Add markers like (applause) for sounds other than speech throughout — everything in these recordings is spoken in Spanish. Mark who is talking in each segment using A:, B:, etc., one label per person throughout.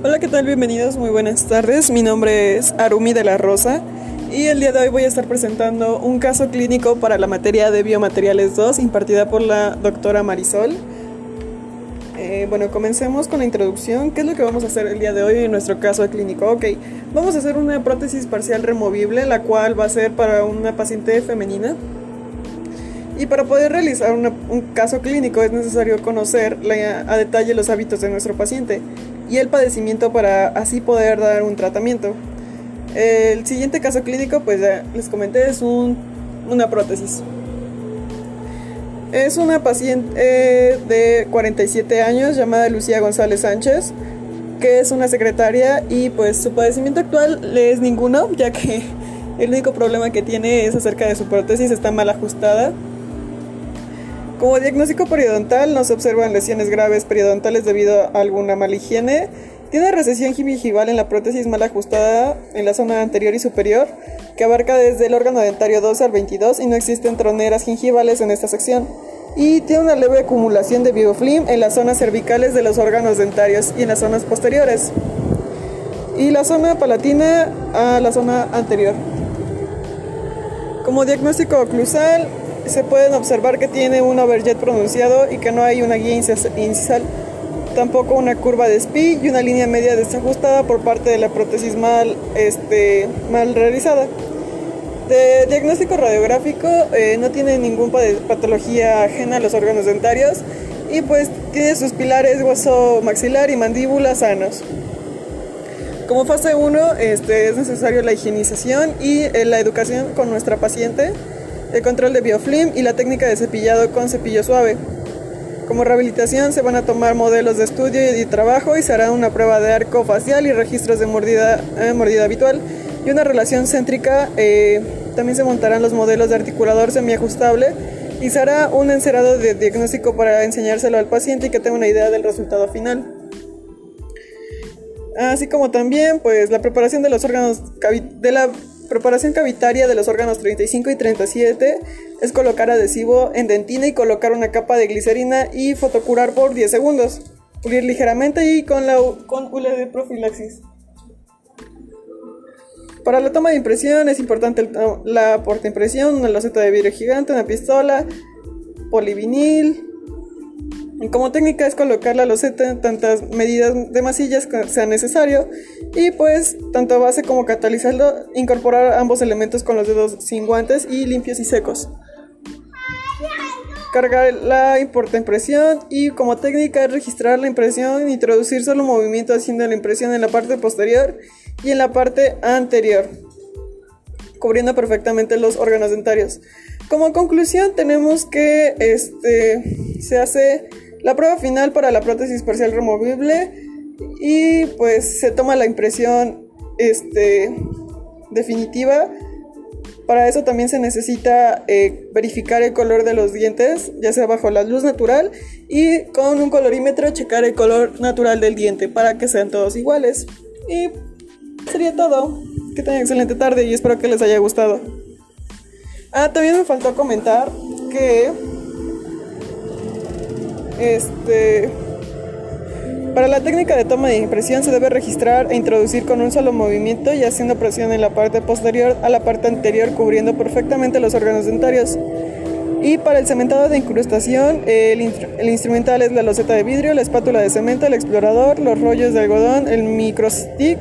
A: Hola, ¿qué tal? Bienvenidos, muy buenas tardes. Mi nombre es Arumi de la Rosa y el día de hoy voy a estar presentando un caso clínico para la materia de Biomateriales 2 impartida por la doctora Marisol. Eh, bueno, comencemos con la introducción. ¿Qué es lo que vamos a hacer el día de hoy en nuestro caso clínico? Ok, vamos a hacer una prótesis parcial removible, la cual va a ser para una paciente femenina. Y para poder realizar un caso clínico es necesario conocer a detalle los hábitos de nuestro paciente y el padecimiento para así poder dar un tratamiento. El siguiente caso clínico, pues ya les comenté, es una prótesis. Es una paciente eh, de 47 años llamada Lucía González Sánchez, que es una secretaria y pues su padecimiento actual es ninguno, ya que (laughs) el único problema que tiene es acerca de su prótesis, está mal ajustada como diagnóstico periodontal no se observan lesiones graves periodontales debido a alguna mala higiene. Tiene recesión gingival en la prótesis mal ajustada en la zona anterior y superior, que abarca desde el órgano dentario 12 al 22 y no existen troneras gingivales en esta sección. Y tiene una leve acumulación de biofilm en las zonas cervicales de los órganos dentarios y en las zonas posteriores. Y la zona palatina a la zona anterior. Como diagnóstico oclusal, se pueden observar que tiene un overjet pronunciado y que no hay una guía incisal, tampoco una curva de SPI y una línea media desajustada por parte de la prótesis mal, este, mal realizada. De diagnóstico radiográfico eh, no tiene ninguna patología ajena a los órganos dentarios y pues tiene sus pilares hueso maxilar y mandíbula sanos. Como fase 1 este, es necesario la higienización y eh, la educación con nuestra paciente el control de biofilm y la técnica de cepillado con cepillo suave. Como rehabilitación se van a tomar modelos de estudio y de trabajo y se hará una prueba de arco facial y registros de mordida, eh, mordida habitual y una relación céntrica. Eh, también se montarán los modelos de articulador semiajustable y se hará un encerado de diagnóstico para enseñárselo al paciente y que tenga una idea del resultado final. Así como también pues la preparación de los órganos de la Preparación cavitaria de los órganos 35 y 37 es colocar adhesivo en dentina y colocar una capa de glicerina y fotocurar por 10 segundos. Pulir ligeramente y con la con hule de profilaxis. Para la toma de impresión es importante la porta impresión, una loseta de vidrio gigante, una pistola, polivinil, como técnica es colocar la loseta en tantas medidas de masillas que sea necesario y pues tanto base como catalizarlo, incorporar ambos elementos con los dedos sin guantes y limpios y secos. Cargar la importa impresión y como técnica es registrar la impresión, introducir solo movimiento haciendo la impresión en la parte posterior y en la parte anterior, cubriendo perfectamente los órganos dentarios. Como conclusión tenemos que este, se hace la prueba final para la prótesis parcial removible y pues se toma la impresión este, definitiva. Para eso también se necesita eh, verificar el color de los dientes, ya sea bajo la luz natural y con un colorímetro checar el color natural del diente para que sean todos iguales. Y sería todo. Que tengan excelente tarde y espero que les haya gustado. Ah, también me faltó comentar que este, para la técnica de toma de impresión se debe registrar e introducir con un solo movimiento y haciendo presión en la parte posterior a la parte anterior cubriendo perfectamente los órganos dentarios. Y para el cementado de incrustación, el, instrumental es la loseta de vidrio, la espátula de cemento, el explorador, los rollos de algodón, el microstick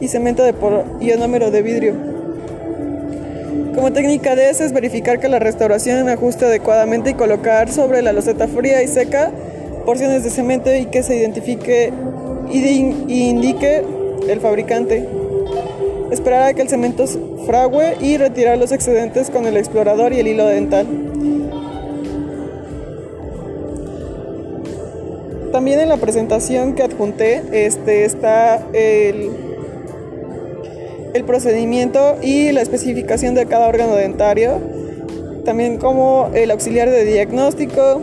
A: y cemento de ionómero de vidrio. Como técnica de eso es verificar que la restauración ajuste adecuadamente y colocar sobre la loseta fría y seca porciones de cemento y que se identifique y indique el fabricante. Esperar a que el cemento frague y retirar los excedentes con el explorador y el hilo dental. También en la presentación que adjunté este, está el el procedimiento y la especificación de cada órgano dentario, también como el auxiliar de diagnóstico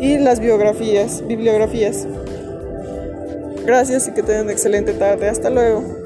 A: y las biografías, bibliografías. Gracias y que tengan una excelente tarde. Hasta luego.